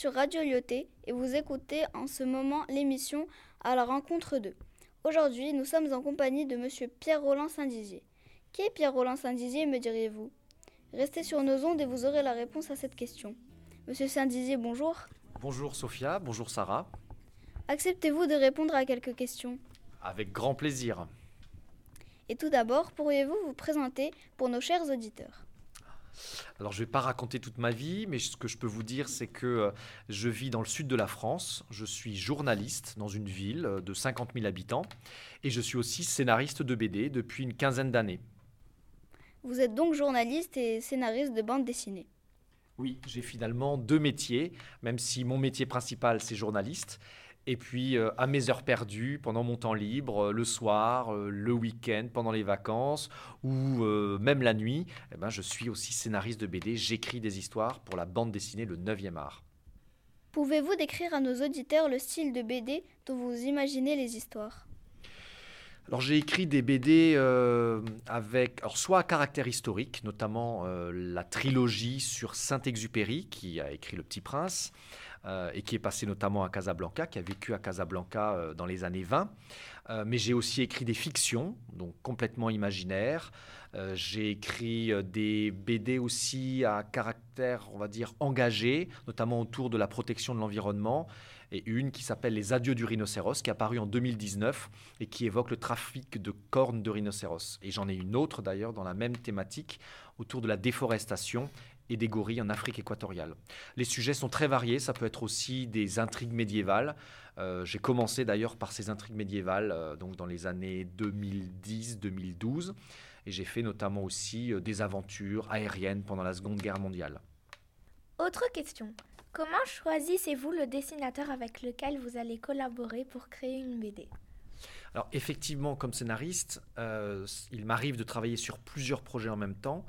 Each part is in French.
Sur Radio Lyoté et vous écoutez en ce moment l'émission À la rencontre d'eux. Aujourd'hui, nous sommes en compagnie de monsieur Pierre-Roland Saint-Dizier. Qui est Pierre-Roland Saint-Dizier, me diriez-vous? Restez sur nos ondes et vous aurez la réponse à cette question. Monsieur Saint-Dizier, bonjour. Bonjour Sophia, bonjour Sarah. Acceptez-vous de répondre à quelques questions? Avec grand plaisir. Et tout d'abord, pourriez-vous vous présenter pour nos chers auditeurs? Alors je ne vais pas raconter toute ma vie, mais ce que je peux vous dire, c'est que euh, je vis dans le sud de la France, je suis journaliste dans une ville euh, de 50 000 habitants, et je suis aussi scénariste de BD depuis une quinzaine d'années. Vous êtes donc journaliste et scénariste de bande dessinée. Oui, j'ai finalement deux métiers, même si mon métier principal c'est journaliste. Et puis euh, à mes heures perdues, pendant mon temps libre, euh, le soir, euh, le week-end, pendant les vacances ou même la nuit, eh ben, je suis aussi scénariste de BD. J'écris des histoires pour la bande dessinée Le 9e art. Pouvez-vous décrire à nos auditeurs le style de BD dont vous imaginez les histoires? Alors j'ai écrit des BD avec, alors soit à caractère historique, notamment la trilogie sur Saint-Exupéry qui a écrit Le Petit Prince, euh, et qui est passé notamment à Casablanca, qui a vécu à Casablanca euh, dans les années 20. Euh, mais j'ai aussi écrit des fictions, donc complètement imaginaires. j'ai écrit des BD aussi à caractère, on va dire, engagé, notamment autour de la protection de l'environnement et une qui s'appelle Les Adieux du rhinocéros, qui est apparue en 2019 et qui évoque le trafic de cornes de rhinocéros. Et j'en ai une autre d'ailleurs dans la même thématique autour de la déforestation et des gorilles en Afrique équatoriale. Les sujets sont très variés, ça peut être aussi des intrigues médiévales. Euh, j'ai commencé d'ailleurs par ces intrigues médiévales euh, donc dans les années 2010-2012 et j'ai fait notamment aussi euh, des aventures aériennes pendant la Seconde Guerre mondiale. Autre question. Comment choisissez-vous le dessinateur avec lequel vous allez collaborer pour créer une BD alors effectivement, comme scénariste, il m'arrive de travailler sur plusieurs projets en même temps.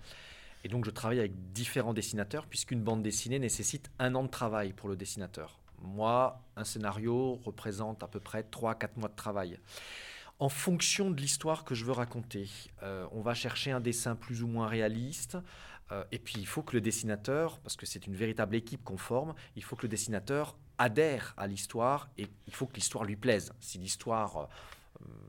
Et donc je travaille avec différents dessinateurs, puisqu'une bande dessinée nécessite un an de travail pour le dessinateur. Moi, un scénario représente à peu près 3-4 mois de travail. En fonction de l'histoire que je veux raconter, euh, on va chercher un dessin plus ou moins réaliste. Euh, et puis il faut que le dessinateur, parce que c'est une véritable équipe qu'on forme, il faut que le dessinateur adhère à l'histoire et il faut que l'histoire lui plaise. Si l'histoire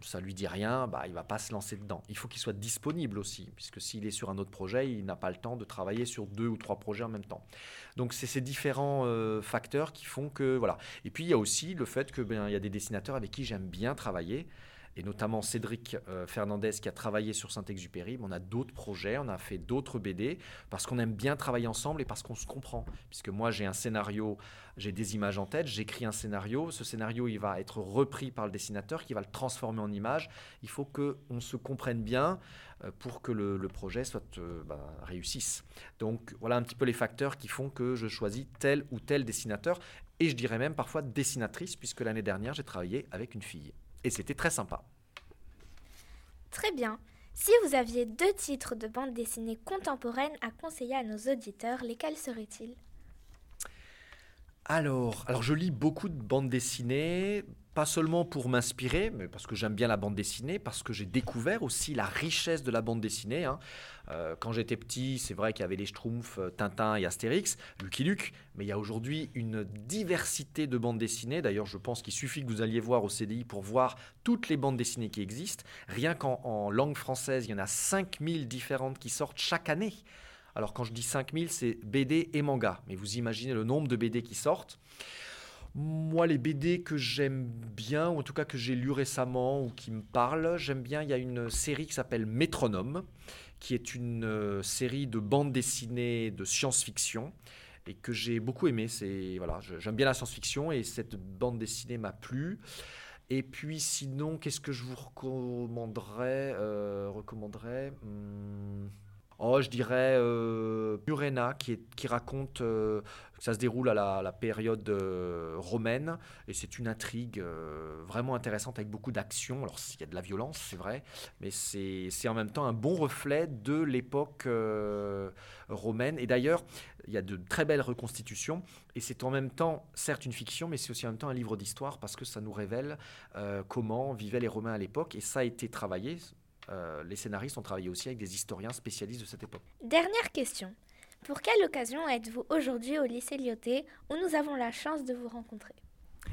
ça lui dit rien, bah, il va pas se lancer dedans. Il faut qu'il soit disponible aussi, puisque s'il est sur un autre projet, il n'a pas le temps de travailler sur deux ou trois projets en même temps. Donc c'est ces différents euh, facteurs qui font que voilà. Et puis il y a aussi le fait que ben il y a des dessinateurs avec qui j'aime bien travailler et notamment Cédric euh, Fernandez qui a travaillé sur Saint-Exupéry. On a d'autres projets, on a fait d'autres BD parce qu'on aime bien travailler ensemble et parce qu'on se comprend. Puisque moi j'ai un scénario, j'ai des images en tête, j'écris un scénario, ce scénario il va être repris par le dessinateur qui va le transformer en image. Il faut qu'on se comprenne bien euh, pour que le, projet soit euh, bah, réussisse. Donc voilà un petit peu les facteurs qui font que je choisis tel ou tel dessinateur et je dirais même parfois dessinatrice puisque l'année dernière j'ai travaillé avec une fille et c'était très sympa. Très bien. Si vous aviez deux titres de bande dessinée contemporaine à conseiller à nos auditeurs, lesquels seraient-ils? Alors, alors, je lis beaucoup de bandes dessinées, pas seulement pour m'inspirer, mais parce que j'aime bien la bande dessinée, parce que j'ai découvert aussi la richesse de la bande dessinée. Hein. Euh, quand j'étais petit, c'est vrai qu'il y avait les Schtroumpfs, euh, Tintin et Astérix, Lucky Luke, mais il y a aujourd'hui une diversité de bandes dessinées. D'ailleurs, je pense qu'il suffit que vous alliez voir au CDI pour voir toutes les bandes dessinées qui existent. Rien qu'en langue française, il y en a 5000 différentes qui sortent chaque année. Alors quand je dis 5000, c'est BD et manga, mais vous imaginez le nombre de BD qui sortent. Moi, les BD que j'aime bien, ou en tout cas que j'ai lu récemment ou qui me parlent, j'aime bien, il y a une série qui s'appelle Métronome, qui est une euh, série de bandes dessinées de science-fiction et que j'ai beaucoup aimé. C'est voilà, j'aime bien la science-fiction et cette bande dessinée m'a plu. Et puis sinon, qu'est-ce que je vous recommanderais, euh, recommanderais? Hmm, Oh, je dirais euh, Qui, raconte euh, ça se déroule à la, période euh, romaine, et c'est une intrigue euh, vraiment intéressante avec beaucoup d'action. Alors, il y a de la violence, c'est vrai, mais c'est en même temps un bon reflet de l'époque romaine. Et d'ailleurs, il y a de très belles reconstitutions, et c'est en même temps, certes, une fiction, mais c'est aussi en même temps un livre d'histoire, parce que ça nous révèle comment vivaient les Romains à l'époque, et ça a été travaillé euh, les scénaristes ont travaillé aussi avec des historiens spécialistes de cette époque. Dernière question. Pour quelle occasion êtes-vous aujourd'hui au lycée Lyoté où nous avons la chance de vous rencontrer?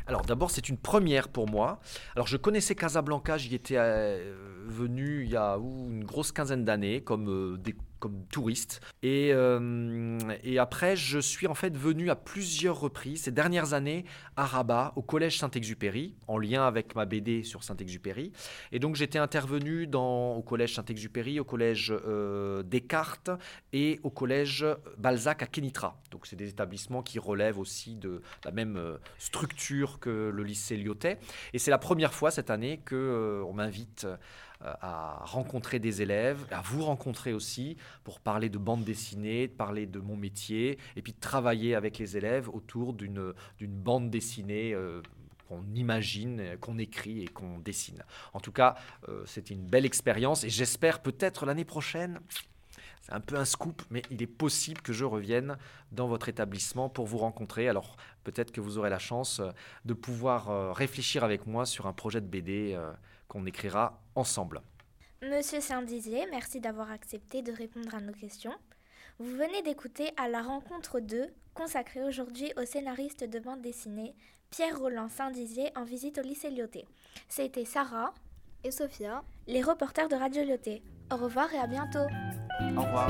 Alors d'abord, c'est une première pour moi. Alors je connaissais Casablanca, j'y étais euh, venu il y a une grosse quinzaine d'années comme euh, des comme touriste. Et, euh, et, après, je suis en fait venu à plusieurs reprises ces dernières années à Rabat, au collège Saint-Exupéry, en lien avec ma BD sur Saint-Exupéry. Et donc j'étais intervenu dans, au collège Saint-Exupéry, au collège euh, Descartes et au collège Balzac à Kenitra. Donc c'est des établissements qui relèvent aussi de la même euh, structure que le lycée Lyotais. Et c'est la première fois cette année que on m'invite à rencontrer des élèves, à vous rencontrer aussi pour parler de bande dessinée, de parler de mon métier et puis de travailler avec les élèves autour d'une bande dessinée. Euh, qu'on imagine, qu'on écrit et qu'on dessine. En tout cas, euh, c'était une belle expérience et j'espère peut-être l'année prochaine, c'est un peu un scoop, mais il est possible que je revienne dans votre établissement pour vous rencontrer. Alors peut-être que vous aurez la chance de pouvoir réfléchir avec moi sur un projet de BD qu'on écrira ensemble. Monsieur Saint-Dizier, merci d'avoir accepté de répondre à nos questions. Vous venez d'écouter à la rencontre 2, consacrée aujourd'hui au scénariste de bande dessinée Pierre-Roland Saint-Dizier en visite au lycée Lyoté. C'était Sarah et Sophia, les reporters de Radio Lyoté. Au revoir et à bientôt. Au revoir.